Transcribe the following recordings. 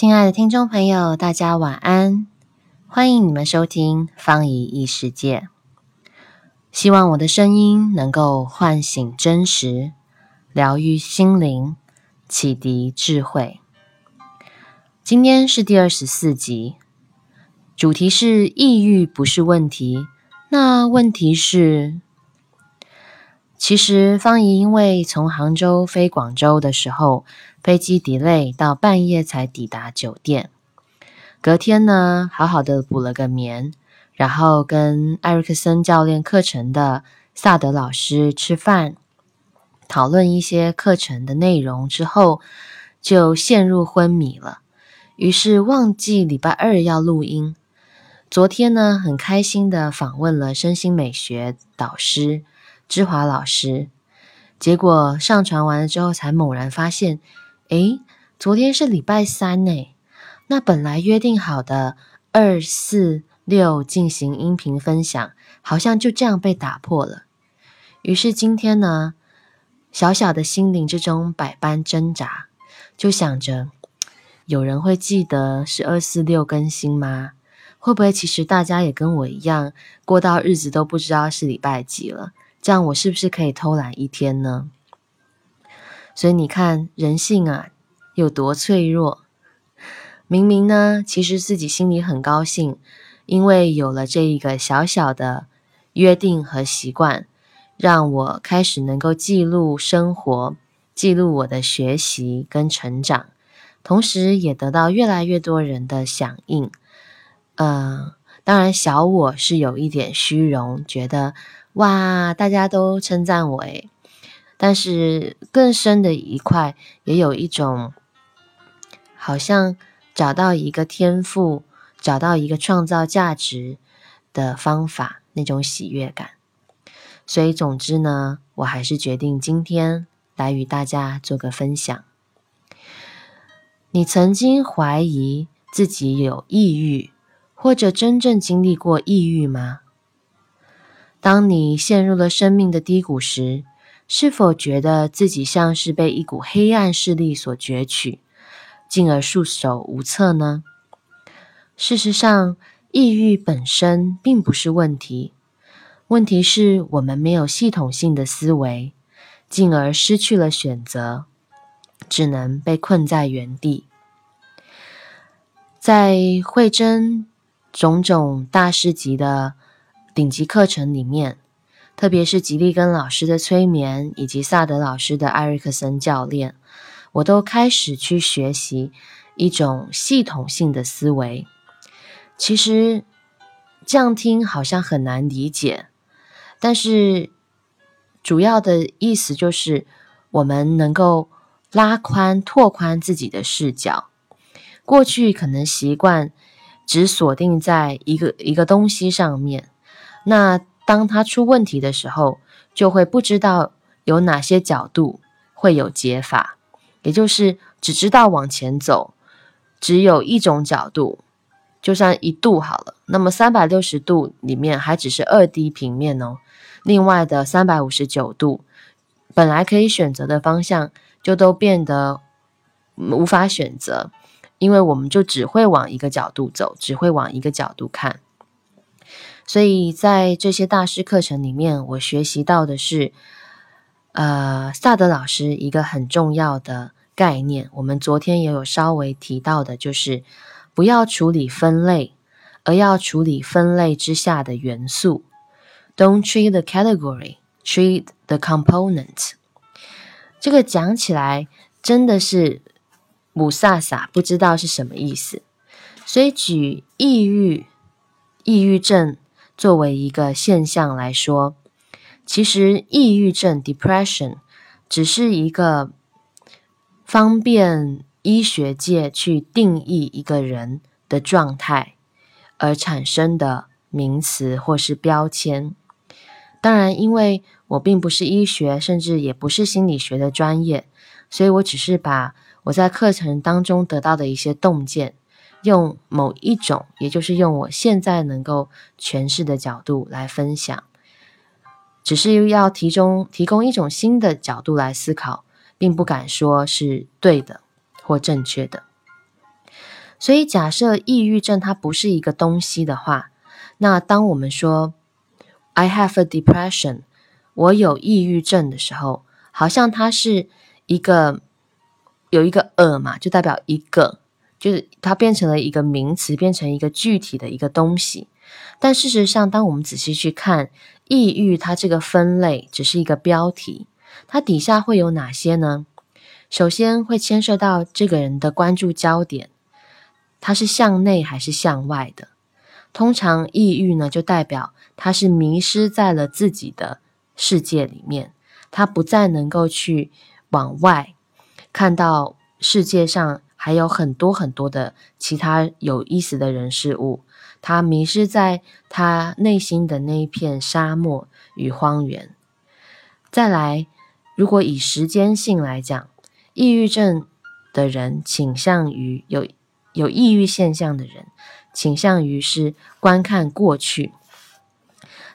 亲爱的听众朋友，大家晚安！欢迎你们收听方怡异世界。希望我的声音能够唤醒真实，疗愈心灵，启迪智慧。今天是第二十四集，主题是抑郁不是问题，那问题是，其实方怡因为从杭州飞广州的时候，飞机 delay 到半夜才抵达酒店，隔天呢，好好的补了个眠，然后跟艾瑞克森教练课程的萨德老师吃饭，讨论一些课程的内容之后，就陷入昏迷了。于是忘记礼拜二要录音。昨天呢，很开心的访问了身心美学导师芝华老师，结果上传完了之后，才猛然发现，诶，昨天是礼拜三呢。那本来约定好的二四六进行音频分享，好像就这样被打破了。于是今天呢，小小的心灵之中百般挣扎，就想着。有人会记得是二四六更新吗？会不会其实大家也跟我一样，过到日子都不知道是礼拜几了？这样我是不是可以偷懒一天呢？所以你看人性啊，有多脆弱。明明呢，其实自己心里很高兴，因为有了这一个小小的约定和习惯，让我开始能够记录生活，记录我的学习跟成长。同时，也得到越来越多人的响应。嗯，当然，小我是有一点虚荣，觉得哇，大家都称赞我诶。但是更深的一块，也有一种好像找到一个天赋，找到一个创造价值的方法，那种喜悦感。所以，总之呢，我还是决定今天来与大家做个分享。你曾经怀疑自己有抑郁，或者真正经历过抑郁吗？当你陷入了生命的低谷时，是否觉得自己像是被一股黑暗势力所攫取，进而束手无策呢？事实上，抑郁本身并不是问题，问题是我们没有系统性的思维，进而失去了选择。只能被困在原地。在慧真种种大师级的顶级课程里面，特别是吉利根老师的催眠，以及萨德老师的艾瑞克森教练，我都开始去学习一种系统性的思维。其实这样听好像很难理解，但是主要的意思就是我们能够。拉宽、拓宽自己的视角。过去可能习惯只锁定在一个一个东西上面，那当它出问题的时候，就会不知道有哪些角度会有解法，也就是只知道往前走，只有一种角度，就算一度好了，那么三百六十度里面还只是二 D 平面哦，另外的三百五十九度本来可以选择的方向。就都变得无法选择，因为我们就只会往一个角度走，只会往一个角度看。所以在这些大师课程里面，我学习到的是，呃，萨德老师一个很重要的概念。我们昨天也有稍微提到的，就是不要处理分类，而要处理分类之下的元素。Don't treat the category, treat the component. 这个讲起来真的是母萨萨不知道是什么意思，所以举抑郁、抑郁症作为一个现象来说，其实抑郁症 （depression） 只是一个方便医学界去定义一个人的状态而产生的名词或是标签。当然，因为我并不是医学，甚至也不是心理学的专业，所以我只是把我在课程当中得到的一些洞见，用某一种，也就是用我现在能够诠释的角度来分享，只是要提供提供一种新的角度来思考，并不敢说是对的或正确的。所以，假设抑郁症它不是一个东西的话，那当我们说 "I have a depression"，我有抑郁症的时候，好像它是一个有一个 a 嘛，就代表一个，就是它变成了一个名词，变成一个具体的一个东西。但事实上，当我们仔细去看抑郁，它这个分类只是一个标题，它底下会有哪些呢？首先会牵涉到这个人的关注焦点。他是向内还是向外的？通常抑郁呢，就代表他是迷失在了自己的世界里面，他不再能够去往外看到世界上还有很多很多的其他有意思的人事物。他迷失在他内心的那一片沙漠与荒原。再来，如果以时间性来讲，抑郁症的人倾向于有。有抑郁现象的人，倾向于是观看过去。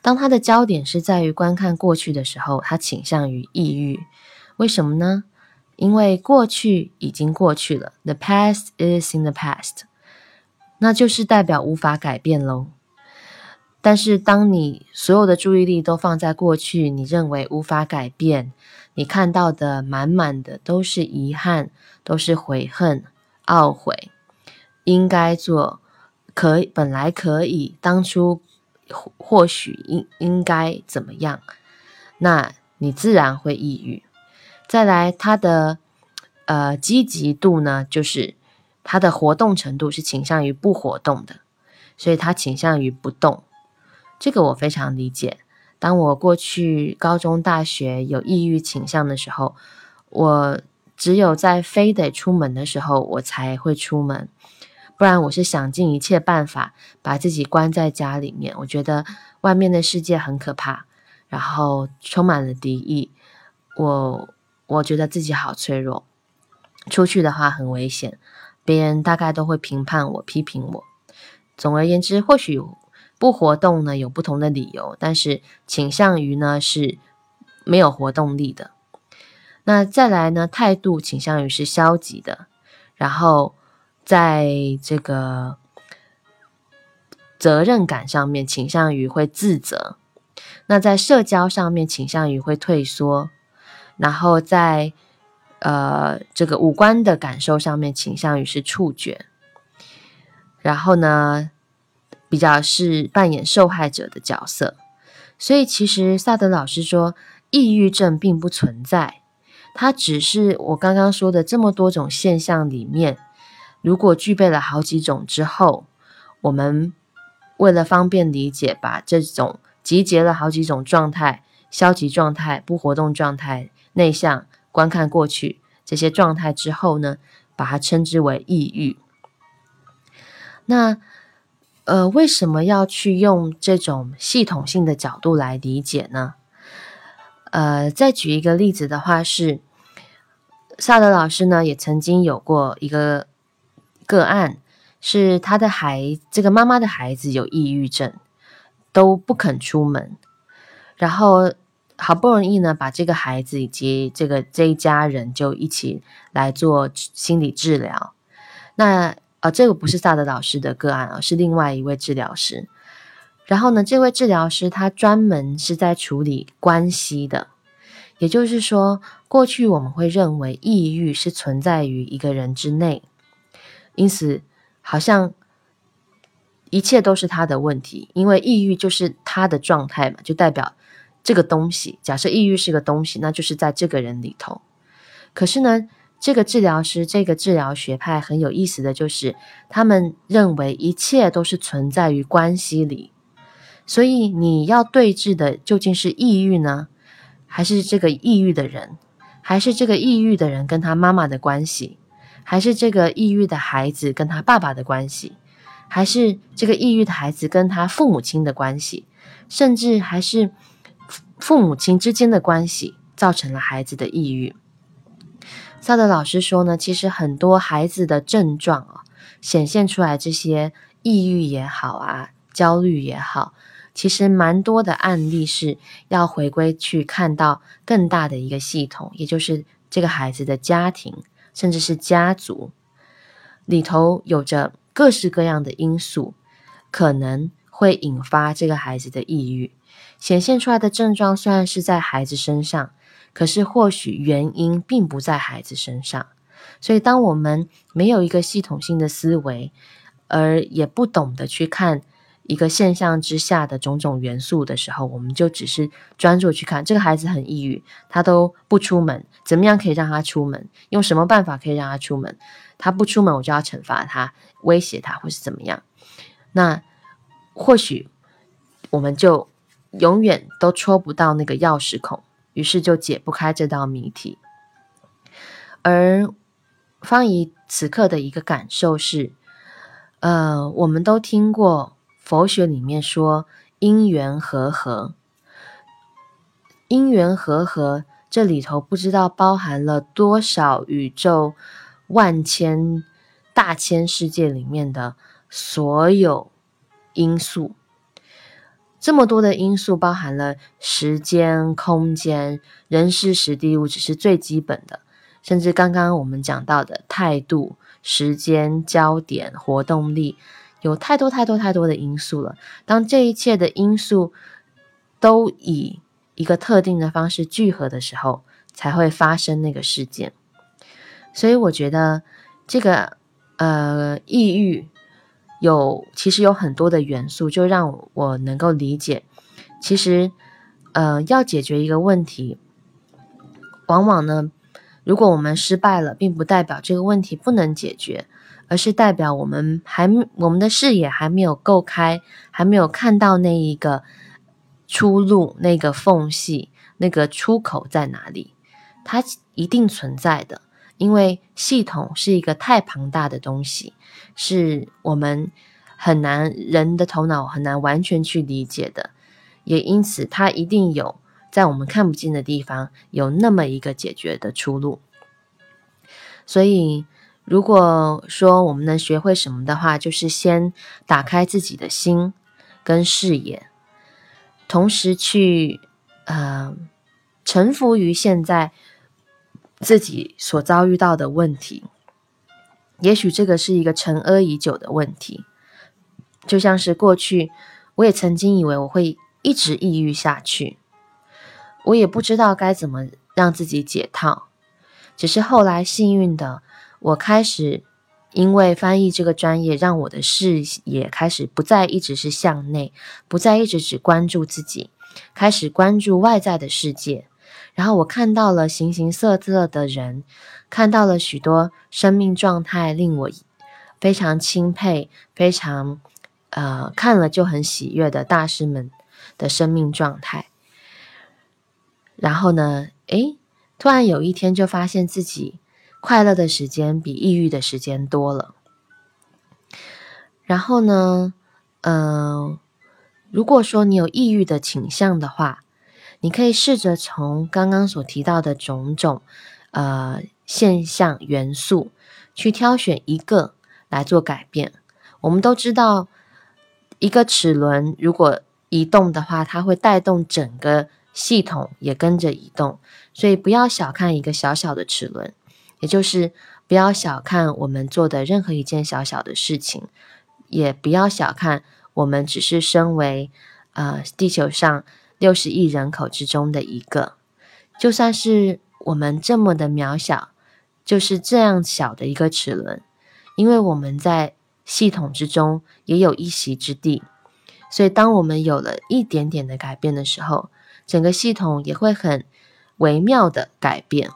当他的焦点是在于观看过去的时候，他倾向于抑郁。为什么呢？因为过去已经过去了，the past is in the past，那就是代表无法改变喽。但是，当你所有的注意力都放在过去，你认为无法改变，你看到的满满的都是遗憾，都是悔恨、懊悔。应该做，可本来可以，当初或许应应该怎么样？那你自然会抑郁。再来，他的呃积极度呢，就是他的活动程度是倾向于不活动的，所以他倾向于不动。这个我非常理解。当我过去高中、大学有抑郁倾向的时候，我只有在非得出门的时候，我才会出门。不然我是想尽一切办法把自己关在家里面。我觉得外面的世界很可怕，然后充满了敌意。我我觉得自己好脆弱，出去的话很危险，别人大概都会评判我、批评我。总而言之，或许不活动呢有不同的理由，但是倾向于呢是没有活动力的。那再来呢，态度倾向于是消极的，然后。在这个责任感上面，倾向于会自责；那在社交上面，倾向于会退缩；然后在呃这个五官的感受上面，倾向于是触觉；然后呢，比较是扮演受害者的角色。所以，其实萨德老师说，抑郁症并不存在，它只是我刚刚说的这么多种现象里面。如果具备了好几种之后，我们为了方便理解，把这种集结了好几种状态：消极状态、不活动状态、内向、观看过去这些状态之后呢，把它称之为抑郁。那呃，为什么要去用这种系统性的角度来理解呢？呃，再举一个例子的话，是萨德老师呢，也曾经有过一个。个案是他的孩，这个妈妈的孩子有抑郁症，都不肯出门，然后好不容易呢，把这个孩子以及这个这一家人就一起来做心理治疗。那呃，这个不是萨德老师的个案啊，是另外一位治疗师。然后呢，这位治疗师他专门是在处理关系的，也就是说，过去我们会认为抑郁是存在于一个人之内。因此，好像一切都是他的问题，因为抑郁就是他的状态嘛，就代表这个东西。假设抑郁是个东西，那就是在这个人里头。可是呢，这个治疗师、这个治疗学派很有意思的就是，他们认为一切都是存在于关系里。所以你要对峙的究竟是抑郁呢，还是这个抑郁的人，还是这个抑郁的人跟他妈妈的关系？还是这个抑郁的孩子跟他爸爸的关系，还是这个抑郁的孩子跟他父母亲的关系，甚至还是父母亲之间的关系，造成了孩子的抑郁。萨德老师说呢，其实很多孩子的症状啊，显现出来这些抑郁也好啊，焦虑也好，其实蛮多的案例是要回归去看到更大的一个系统，也就是这个孩子的家庭。甚至是家族里头有着各式各样的因素，可能会引发这个孩子的抑郁。显现出来的症状虽然是在孩子身上，可是或许原因并不在孩子身上。所以，当我们没有一个系统性的思维，而也不懂得去看一个现象之下的种种元素的时候，我们就只是专注去看这个孩子很抑郁，他都不出门，怎么样可以让他出门？用什么办法可以让他出门？他不出门，我就要惩罚他，威胁他，或是怎么样？那或许我们就永远都戳不到那个钥匙孔，于是就解不开这道谜题。而方怡此刻的一个感受是，呃，我们都听过佛学里面说因缘和合，因缘和合这里头不知道包含了多少宇宙万千大千世界里面的所有因素，这么多的因素包含了时间、空间、人事、时地、物，只是最基本的。甚至刚刚我们讲到的态度、时间、焦点、活动力，有太多太多太多的因素了。当这一切的因素都以一个特定的方式聚合的时候，才会发生那个事件。所以我觉得这个呃抑郁有其实有很多的元素，就让我能够理解，其实呃要解决一个问题，往往呢。如果我们失败了，并不代表这个问题不能解决，而是代表我们还我们的视野还没有够开，还没有看到那一个出路、那个缝隙、那个出口在哪里。它一定存在的，因为系统是一个太庞大的东西，是我们很难人的头脑很难完全去理解的，也因此它一定有。在我们看不见的地方，有那么一个解决的出路。所以，如果说我们能学会什么的话，就是先打开自己的心跟视野，同时去呃臣服于现在自己所遭遇到的问题。也许这个是一个沉疴已久的问题，就像是过去我也曾经以为我会一直抑郁下去。我也不知道该怎么让自己解套，只是后来幸运的，我开始因为翻译这个专业，让我的视野开始不再一直是向内，不再一直只关注自己，开始关注外在的世界。然后我看到了形形色色的人，看到了许多生命状态，令我非常钦佩，非常呃看了就很喜悦的大师们的生命状态。然后呢？诶，突然有一天就发现自己快乐的时间比抑郁的时间多了。然后呢？嗯，如果说你有抑郁的倾向的话，你可以试着从刚刚所提到的种种呃现象元素去挑选一个来做改变。我们都知道，一个齿轮如果移动的话，它会带动整个。系统也跟着移动，所以不要小看一个小小的齿轮，也就是不要小看我们做的任何一件小小的事情，也不要小看我们只是身为呃地球上六十亿人口之中的一个，就算是我们这么的渺小，就是这样小的一个齿轮，因为我们在系统之中也有一席之地，所以当我们有了一点点的改变的时候。整个系统也会很微妙的改变，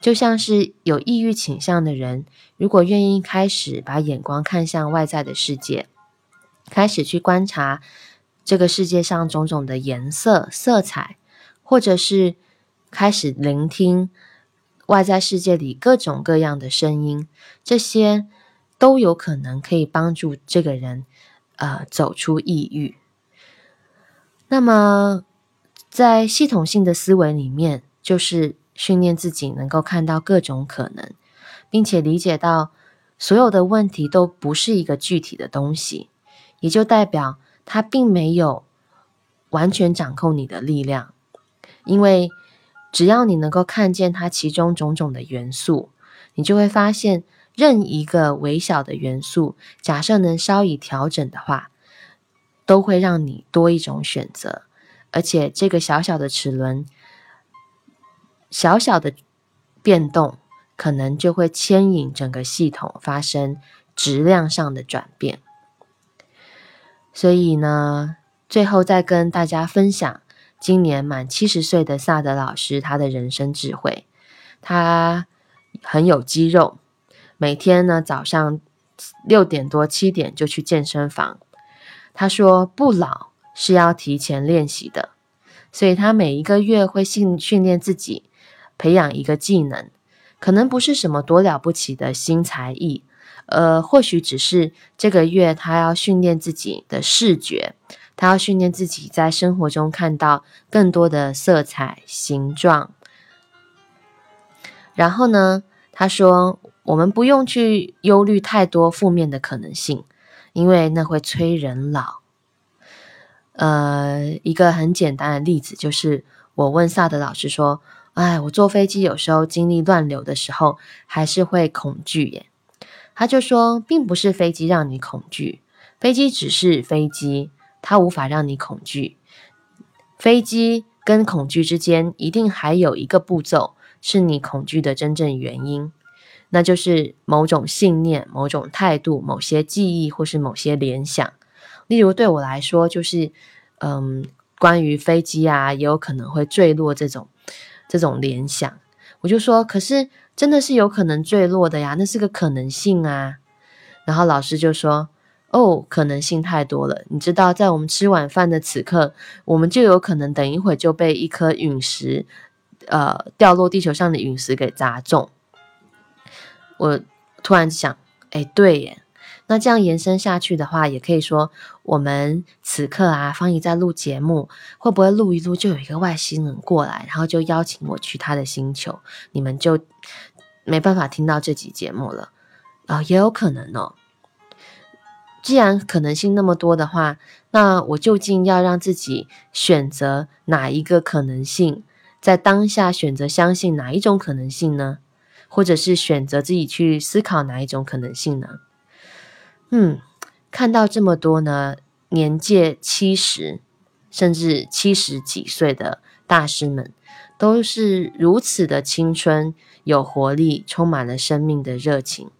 就像是有抑郁倾向的人，如果愿意开始把眼光看向外在的世界，开始去观察这个世界上种种的颜色、色彩，或者是开始聆听外在世界里各种各样的声音，这些都有可能可以帮助这个人呃走出抑郁。那么。在系统性的思维里面，就是训练自己能够看到各种可能，并且理解到所有的问题都不是一个具体的东西，也就代表它并没有完全掌控你的力量。因为只要你能够看见它其中种种的元素，你就会发现任一个微小的元素，假设能稍以调整的话，都会让你多一种选择。而且这个小小的齿轮，小小的变动，可能就会牵引整个系统发生质量上的转变。所以呢，最后再跟大家分享。今年满七十岁的萨德老师，他的人生智慧，他很有肌肉，每天呢早上六点多七点就去健身房。他说不老是要提前练习的，所以他每一个月会训训练自己，培养一个技能，可能不是什么多了不起的新才艺，呃，或许只是这个月他要训练自己的视觉。他要训练自己在生活中看到更多的色彩、形状。然后呢，他说：“我们不用去忧虑太多负面的可能性，因为那会催人老。”呃，一个很简单的例子就是，我问萨德老师说：“哎，我坐飞机有时候经历乱流的时候，还是会恐惧耶。”他就说：“并不是飞机让你恐惧，飞机只是飞机。”它无法让你恐惧。飞机跟恐惧之间一定还有一个步骤，是你恐惧的真正原因，那就是某种信念、某种态度、某些记忆或是某些联想。例如对我来说，就是嗯，关于飞机啊，也有可能会坠落这种这种联想。我就说，可是真的是有可能坠落的呀，那是个可能性啊。然后老师就说。哦，可能性太多了。你知道，在我们吃晚饭的此刻，我们就有可能等一会就被一颗陨石，呃，掉落地球上的陨石给砸中。我突然想，哎，对耶。那这样延伸下去的话，也可以说，我们此刻啊，方怡在录节目，会不会录一录就有一个外星人过来，然后就邀请我去他的星球，你们就没办法听到这集节目了啊？也有可能哦。既然可能性那么多的话，那我究竟要让自己选择哪一个可能性，在当下选择相信哪一种可能性呢？或者是选择自己去思考哪一种可能性呢？嗯，看到这么多呢，年届七十甚至七十几岁的大师们，都是如此的青春、有活力、充满了生命的热情，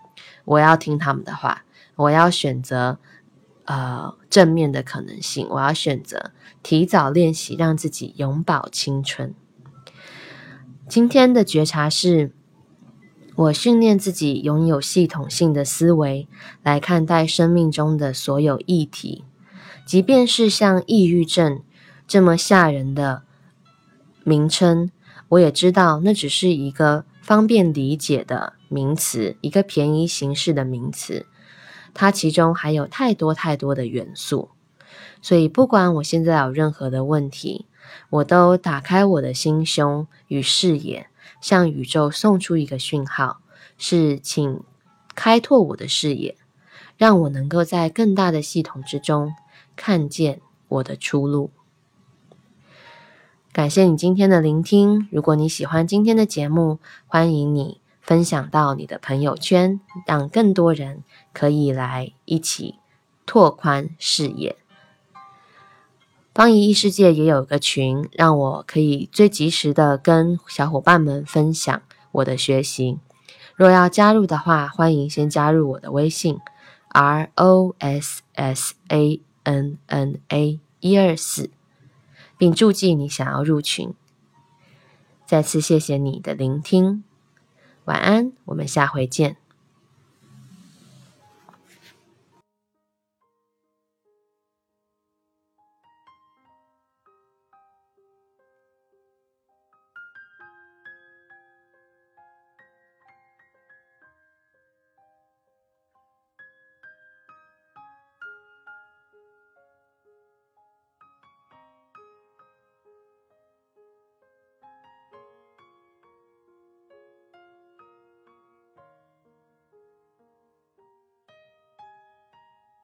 我要听他们的话。我要选择，呃，正面的可能性。我要选择提早练习，让自己永葆青春。今天的觉察是，我训练自己拥有系统性的思维来看待生命中的所有议题，即便是像抑郁症这么吓人的名称，我也知道那只是一个方便理解的名词，一个便宜形式的名词。它其中还有太多太多的元素，所以不管我现在有任何的问题，我都打开我的心胸与视野，向宇宙送出一个讯号，是请开拓我的视野，让我能够在更大的系统之中看见我的出路。感谢你今天的聆听，如果你喜欢今天的节目，欢迎你。分享到你的朋友圈，让更多人可以来一起拓宽视野。方怡异世界也有个群，让我可以最及时的跟小伙伴们分享我的学习。若要加入的话，欢迎先加入我的微信 r o s s a n n a 一二四，并注记你想要入群。再次谢谢你的聆听。晚安，我们下回见。